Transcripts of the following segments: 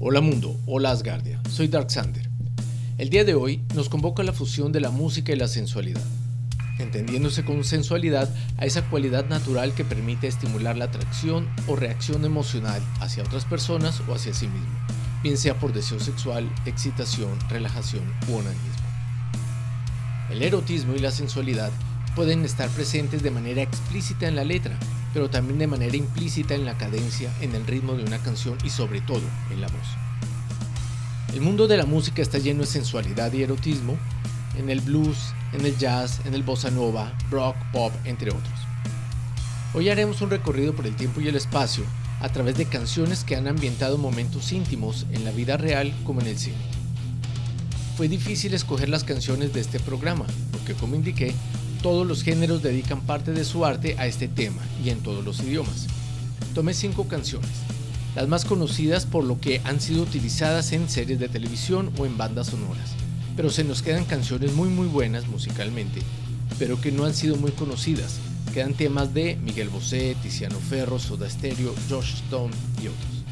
Hola mundo, hola Asgardia, soy Darksander. El día de hoy nos convoca la fusión de la música y la sensualidad, entendiéndose con sensualidad a esa cualidad natural que permite estimular la atracción o reacción emocional hacia otras personas o hacia sí mismo, bien sea por deseo sexual, excitación, relajación u onanismo. El erotismo y la sensualidad pueden estar presentes de manera explícita en la letra, pero también de manera implícita en la cadencia, en el ritmo de una canción y sobre todo en la voz. El mundo de la música está lleno de sensualidad y erotismo, en el blues, en el jazz, en el bossa nova, rock, pop, entre otros. Hoy haremos un recorrido por el tiempo y el espacio a través de canciones que han ambientado momentos íntimos en la vida real como en el cine. Fue difícil escoger las canciones de este programa, porque como indiqué, todos los géneros dedican parte de su arte a este tema y en todos los idiomas. Tomé cinco canciones, las más conocidas por lo que han sido utilizadas en series de televisión o en bandas sonoras, pero se nos quedan canciones muy muy buenas musicalmente, pero que no han sido muy conocidas. Quedan temas de Miguel Bosé, Tiziano Ferro, Soda Stereo, Josh Stone y otros.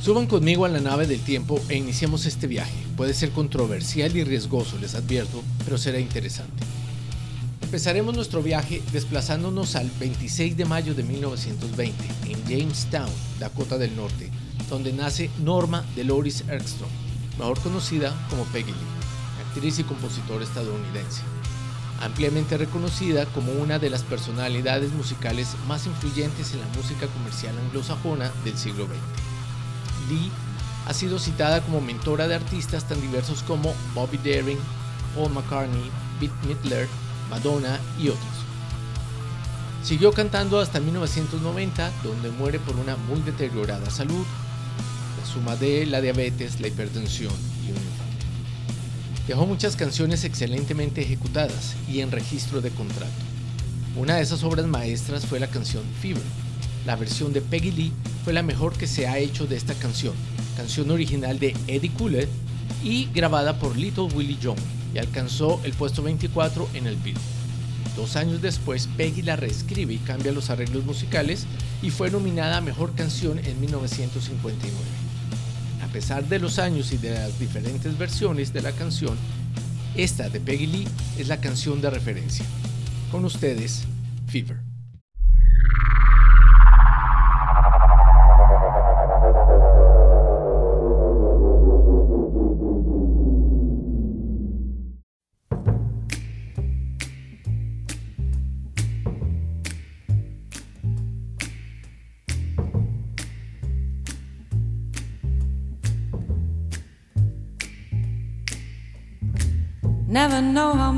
Suban conmigo a la nave del tiempo e iniciamos este viaje. Puede ser controversial y riesgoso, les advierto, pero será interesante. Empezaremos nuestro viaje desplazándonos al 26 de mayo de 1920 en Jamestown, Dakota del Norte, donde nace Norma Deloris Erkstrom, mejor conocida como Peggy Lee, actriz y compositora estadounidense, ampliamente reconocida como una de las personalidades musicales más influyentes en la música comercial anglosajona del siglo XX. Lee ha sido citada como mentora de artistas tan diversos como Bobby Darin, Paul McCartney, Bette Midler, Madonna y otros. Siguió cantando hasta 1990, donde muere por una muy deteriorada salud, la suma de la diabetes, la hipertensión y un infarto. Dejó muchas canciones excelentemente ejecutadas y en registro de contrato. Una de esas obras maestras fue la canción Fever. La versión de Peggy Lee fue la mejor que se ha hecho de esta canción, canción original de Eddie Cooley y grabada por Little Willie John y alcanzó el puesto 24 en el Billboard. Dos años después, Peggy la reescribe y cambia los arreglos musicales y fue nominada a Mejor Canción en 1959. A pesar de los años y de las diferentes versiones de la canción, esta de Peggy Lee es la canción de referencia. Con ustedes, Fever.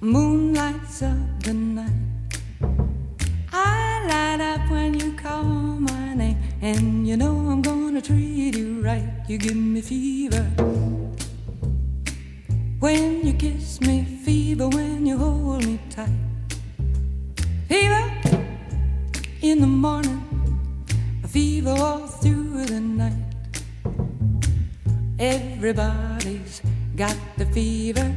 moon lights up the night. I light up when you call my name, and you know I'm gonna treat you right. You give me fever. When you kiss me, fever when you hold me tight. Fever in the morning, a fever all through the night. Everybody's got the fever,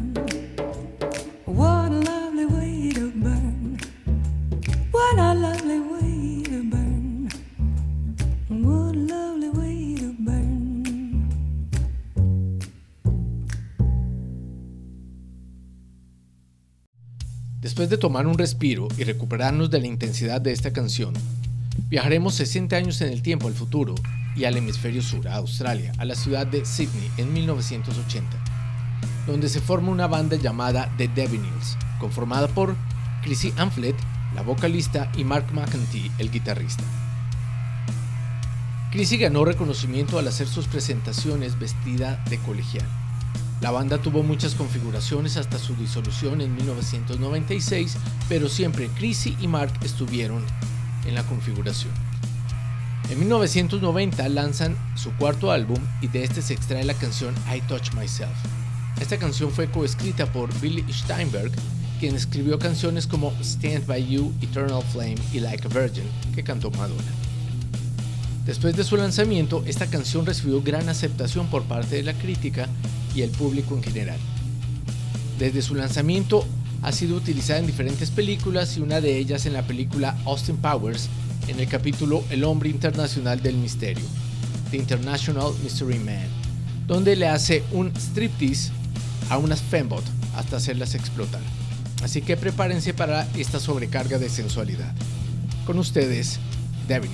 Después de tomar un respiro y recuperarnos de la intensidad de esta canción, viajaremos 60 años en el tiempo al futuro y al hemisferio sur, a Australia, a la ciudad de Sydney en 1980, donde se forma una banda llamada The Devinils, conformada por Chrissy Amphlett, la vocalista, y Mark McEntee, el guitarrista. Chrissy ganó reconocimiento al hacer sus presentaciones vestida de colegial. La banda tuvo muchas configuraciones hasta su disolución en 1996, pero siempre Chrissy y Mark estuvieron en la configuración. En 1990 lanzan su cuarto álbum y de este se extrae la canción I Touch Myself. Esta canción fue coescrita por Billy Steinberg, quien escribió canciones como Stand By You, Eternal Flame y Like a Virgin, que cantó Madonna. Después de su lanzamiento, esta canción recibió gran aceptación por parte de la crítica y el público en general. Desde su lanzamiento ha sido utilizada en diferentes películas y una de ellas en la película Austin Powers en el capítulo El hombre internacional del misterio, The International Mystery Man, donde le hace un striptease a unas fembot hasta hacerlas explotar. Así que prepárense para esta sobrecarga de sensualidad. Con ustedes, Devin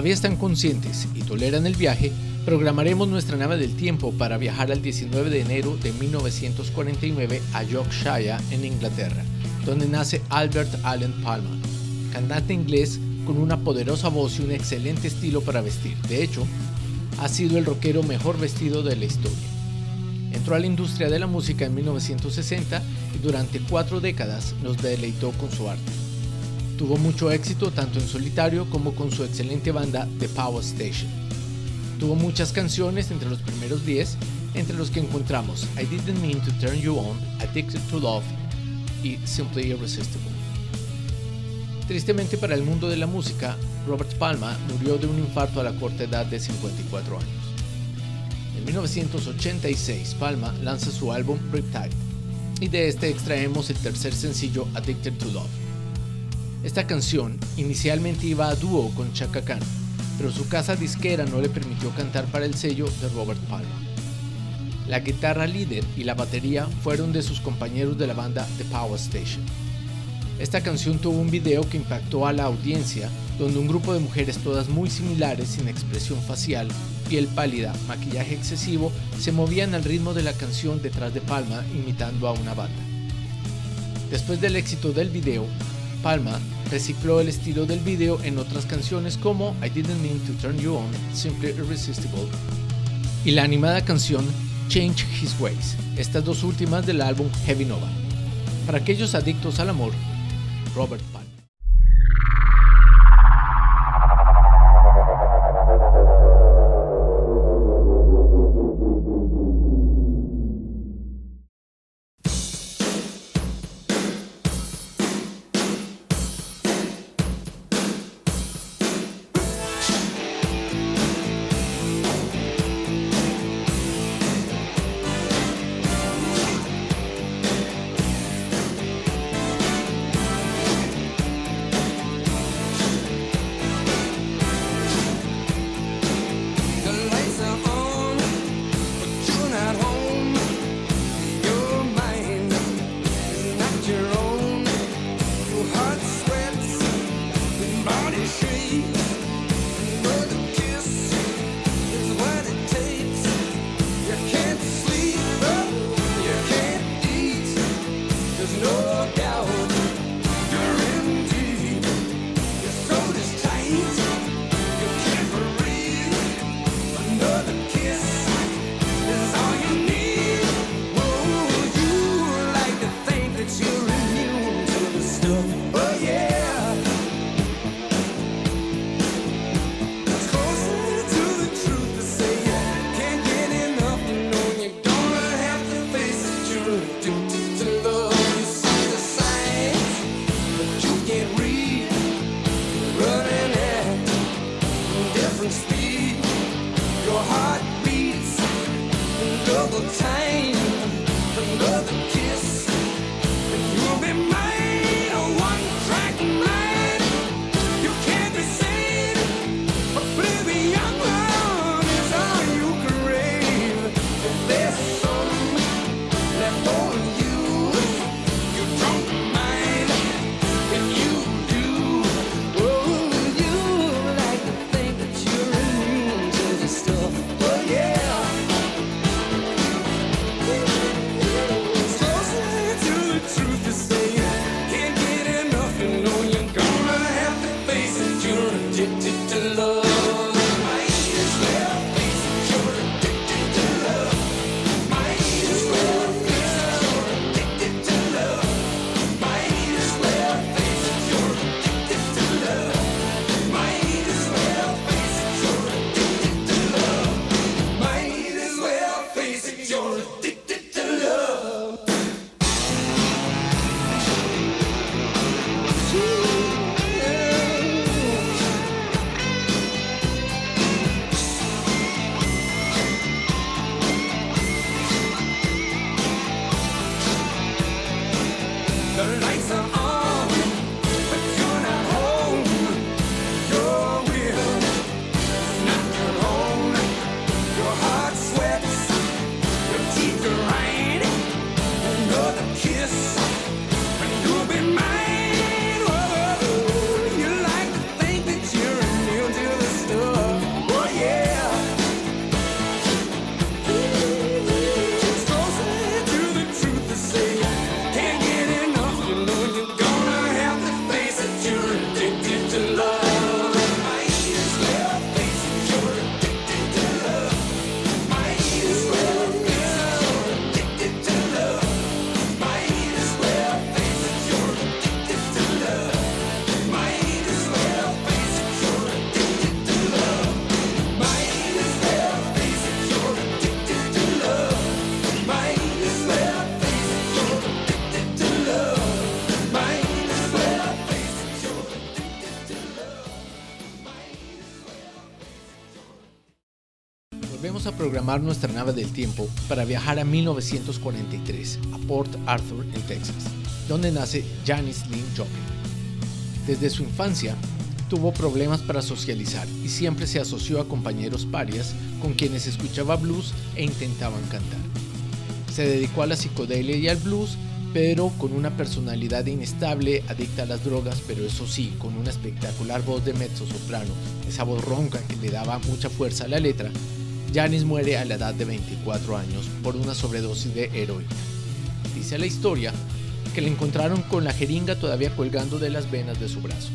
todavía están conscientes y toleran el viaje, programaremos nuestra nave del tiempo para viajar al 19 de enero de 1949 a Yorkshire, en Inglaterra, donde nace Albert Allen Palmer, cantante inglés con una poderosa voz y un excelente estilo para vestir. De hecho, ha sido el rockero mejor vestido de la historia. Entró a la industria de la música en 1960 y durante cuatro décadas nos deleitó con su arte. Tuvo mucho éxito tanto en solitario como con su excelente banda The Power Station. Tuvo muchas canciones entre los primeros 10, entre los que encontramos I Didn't Mean to Turn You On, Addicted to Love y Simply Irresistible. Tristemente para el mundo de la música, Robert Palma murió de un infarto a la corta edad de 54 años. En 1986, Palma lanza su álbum Riptide, y de este extraemos el tercer sencillo Addicted to Love. Esta canción inicialmente iba a dúo con Chaka Khan, pero su casa disquera no le permitió cantar para el sello de Robert Palma. La guitarra líder y la batería fueron de sus compañeros de la banda The Power Station. Esta canción tuvo un video que impactó a la audiencia, donde un grupo de mujeres todas muy similares, sin expresión facial, piel pálida, maquillaje excesivo, se movían al ritmo de la canción detrás de Palma imitando a una banda. Después del éxito del video, Palma recicló el estilo del video en otras canciones como I Didn't Mean to Turn You On, Simply Irresistible, y la animada canción Change His Ways, estas dos últimas del álbum Heavy Nova. Para aquellos adictos al amor, Robert Palma. Programar nuestra nave del tiempo para viajar a 1943, a Port Arthur, en Texas, donde nace Janis Lynn Joplin. Desde su infancia, tuvo problemas para socializar y siempre se asoció a compañeros parias con quienes escuchaba blues e intentaban cantar. Se dedicó a la psicodelia y al blues, pero con una personalidad inestable, adicta a las drogas, pero eso sí, con una espectacular voz de mezzo soprano, esa voz ronca que le daba mucha fuerza a la letra. Janis muere a la edad de 24 años por una sobredosis de heroína. Dice la historia que le encontraron con la jeringa todavía colgando de las venas de su brazo.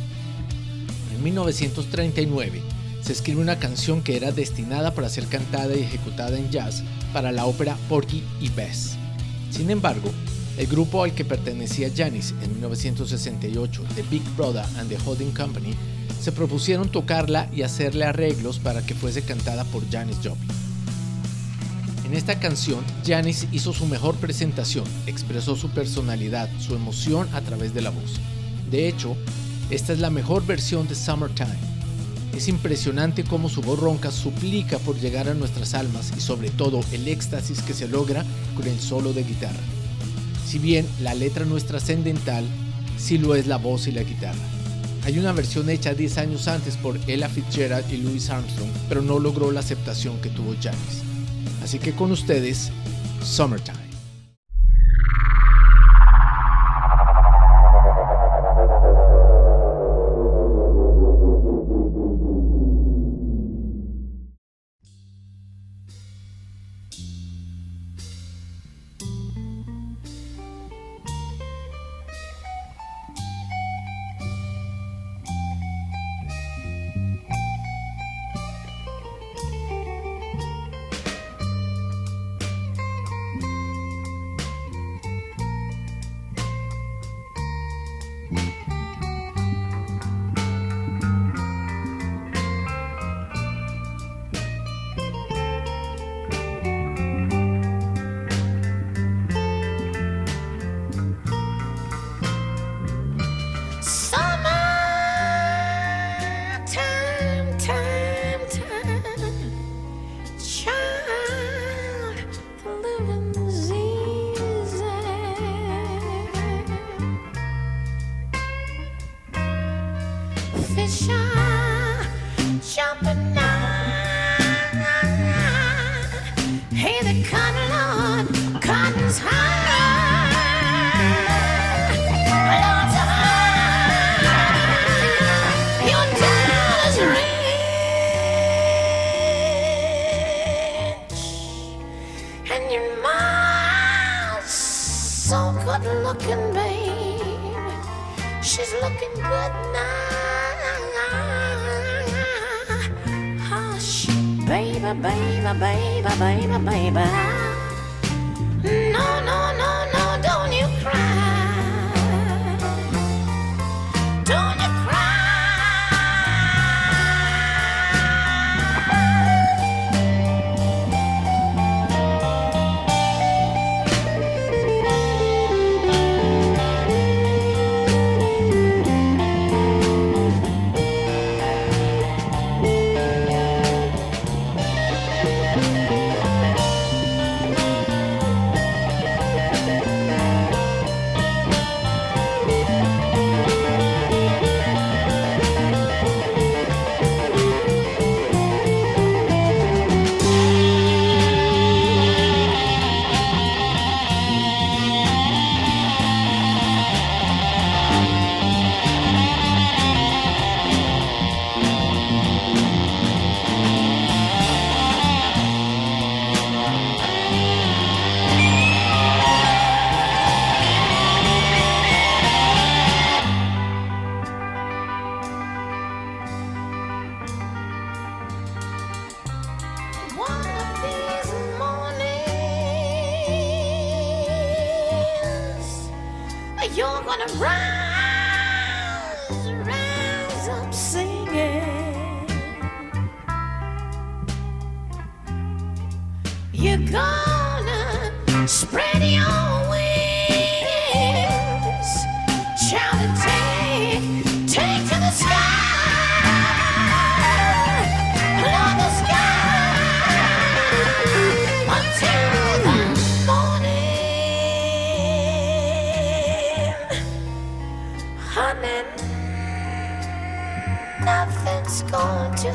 En 1939 se escribe una canción que era destinada para ser cantada y ejecutada en jazz para la ópera Porgy y Bess. Sin embargo, el grupo al que pertenecía Janis en 1968, The Big Brother and the Holding Company, se propusieron tocarla y hacerle arreglos para que fuese cantada por Janis Joplin. En esta canción, Janis hizo su mejor presentación, expresó su personalidad, su emoción a través de la voz. De hecho, esta es la mejor versión de Summertime. Es impresionante cómo su voz ronca suplica por llegar a nuestras almas y sobre todo el éxtasis que se logra con el solo de guitarra. Si bien la letra no es trascendental, sí lo es la voz y la guitarra. Hay una versión hecha 10 años antes por Ella Fitzgerald y Louis Armstrong, pero no logró la aceptación que tuvo Janis. Así que con ustedes, Summertime. Summertime,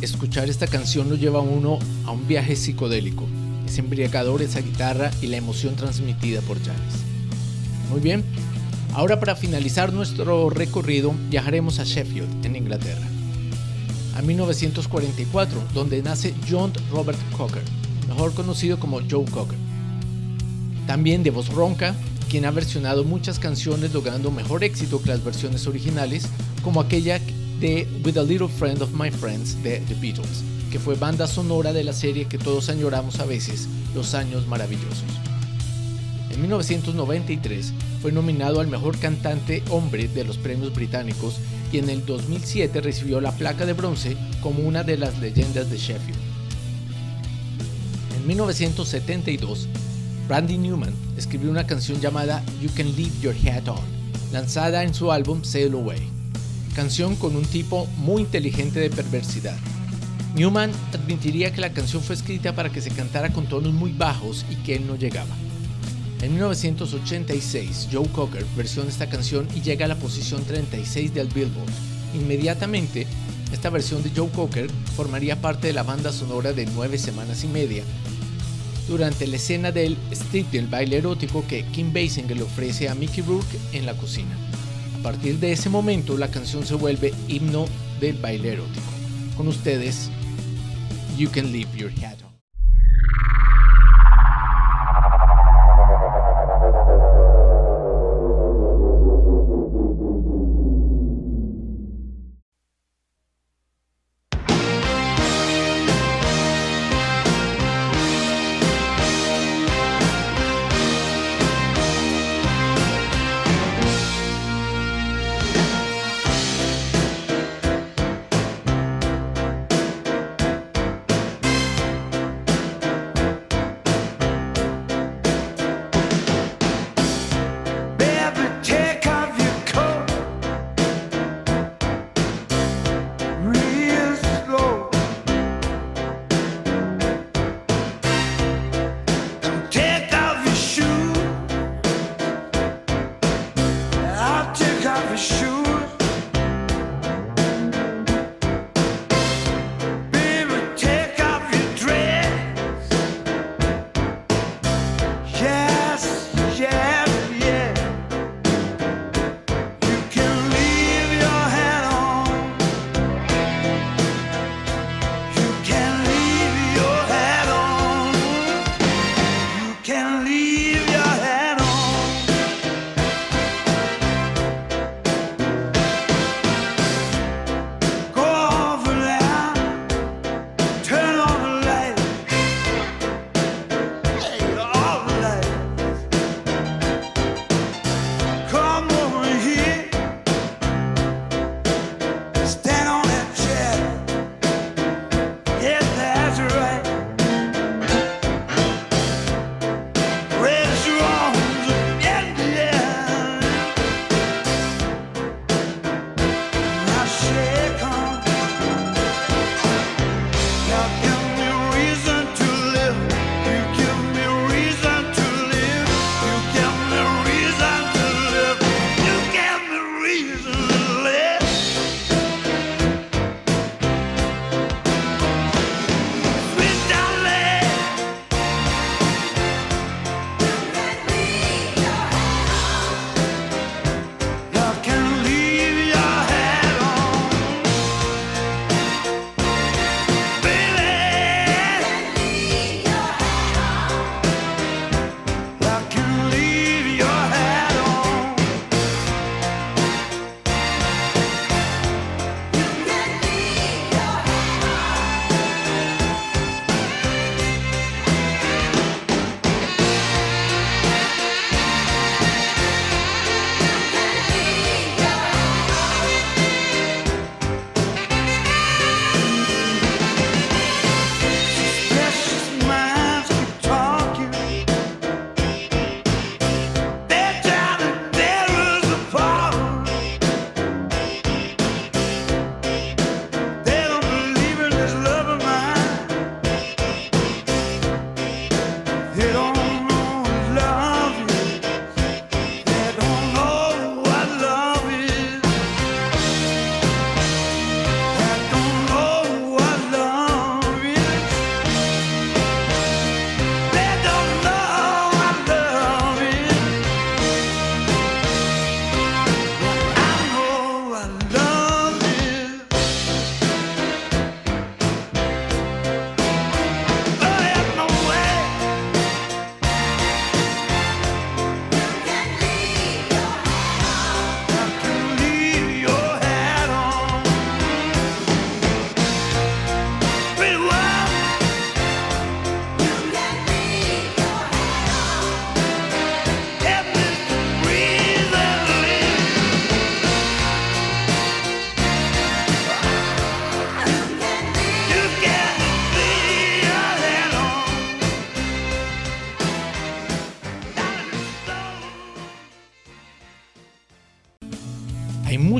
escuchar esta canción lo lleva a uno a un viaje psicodélico. Es embriagador esa guitarra y la emoción transmitida por Janis. Muy bien, ahora para finalizar nuestro recorrido viajaremos a Sheffield, en Inglaterra. A 1944, donde nace John Robert Cocker, mejor conocido como Joe Cocker. También de voz ronca, quien ha versionado muchas canciones logrando mejor éxito que las versiones originales, como aquella de With a Little Friend of My Friends de The Beatles, que fue banda sonora de la serie que todos añoramos a veces, Los Años Maravillosos. En 1993 fue nominado al mejor cantante hombre de los premios británicos y en el 2007 recibió la placa de bronce como una de las leyendas de Sheffield. En 1972, Randy Newman escribió una canción llamada You Can Leave Your Hat On, lanzada en su álbum Sail Away, canción con un tipo muy inteligente de perversidad. Newman admitiría que la canción fue escrita para que se cantara con tonos muy bajos y que él no llegaba. En 1986, Joe Cocker versiona esta canción y llega a la posición 36 del Billboard. Inmediatamente, esta versión de Joe Cocker formaría parte de la banda sonora de nueve semanas y media, durante la escena del strip del baile erótico que Kim Basinger le ofrece a Mickey Rourke en la cocina. Partir de ese momento, la canción se vuelve himno del baile erótico. Con ustedes, You Can Leave Your Hat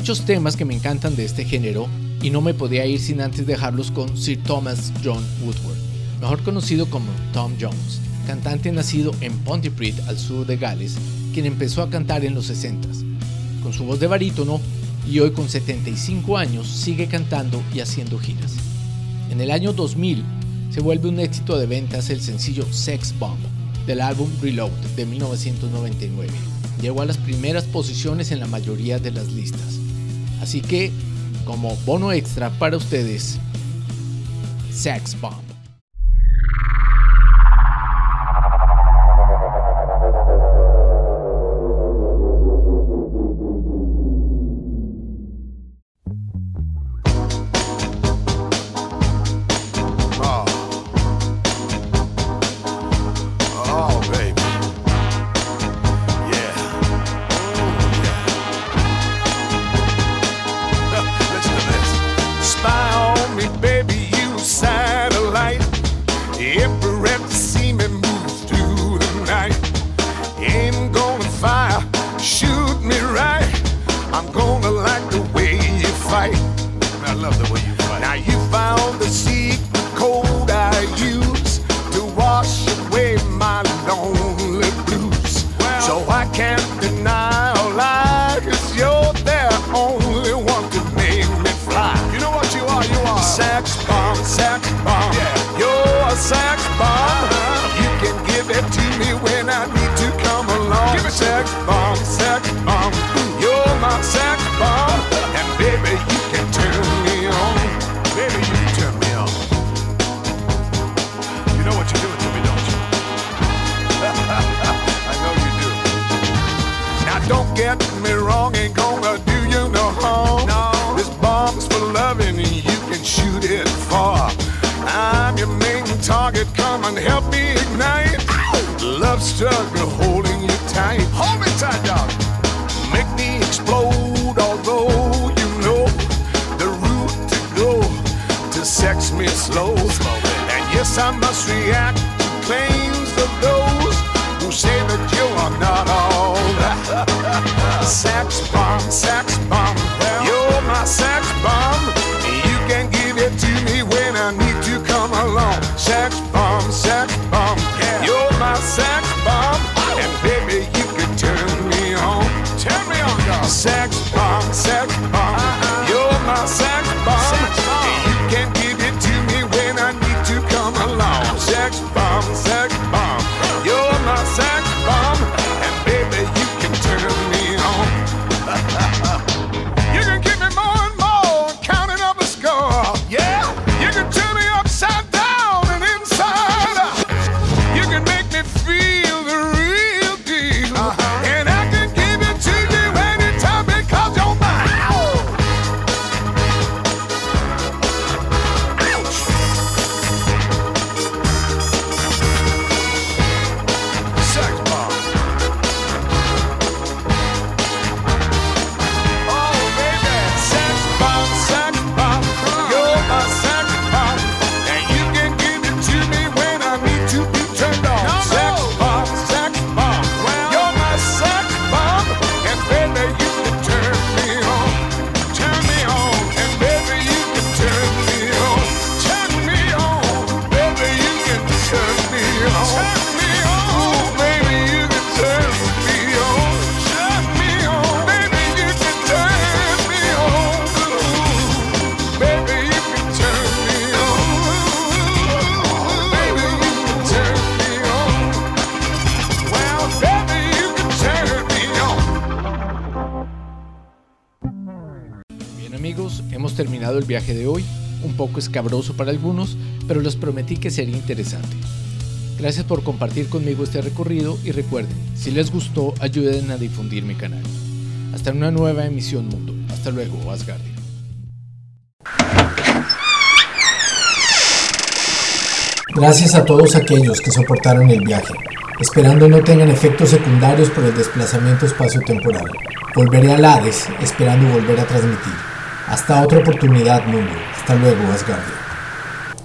muchos temas que me encantan de este género y no me podía ir sin antes dejarlos con Sir Thomas John Woodward, mejor conocido como Tom Jones, cantante nacido en Pontypridd al sur de Gales, quien empezó a cantar en los 60s. Con su voz de barítono y hoy con 75 años sigue cantando y haciendo giras. En el año 2000 se vuelve un éxito de ventas el sencillo Sex Bomb del álbum Reload de 1999. Llegó a las primeras posiciones en la mayoría de las listas. Así que, como bono extra para ustedes, Sex Bomb. bombs. sunshine. viaje de hoy, un poco escabroso para algunos, pero les prometí que sería interesante. Gracias por compartir conmigo este recorrido y recuerden, si les gustó, ayuden a difundir mi canal. Hasta una nueva emisión Mundo. Hasta luego, Asgardia. Gracias a todos aquellos que soportaron el viaje, esperando no tengan efectos secundarios por el desplazamiento espacio-temporal. Volveré a Hades esperando volver a transmitir. Hasta otra oportunidad, mundo. Hasta luego, Asgardia.